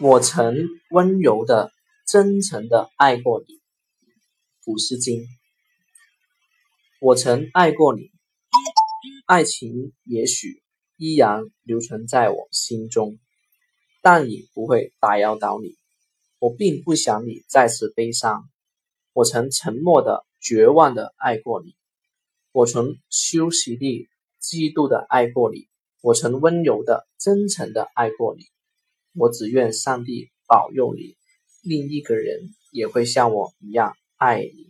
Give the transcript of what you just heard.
我曾温柔的、真诚的爱过你，古诗经。我曾爱过你，爱情也许依然留存在我心中，但已不会打扰到你。我并不想你再次悲伤。我曾沉默的、绝望的爱过你，我曾羞耻地、嫉妒的爱过你，我曾温柔的、真诚的爱过你。我只愿上帝保佑你，另一个人也会像我一样爱你。